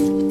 Bye.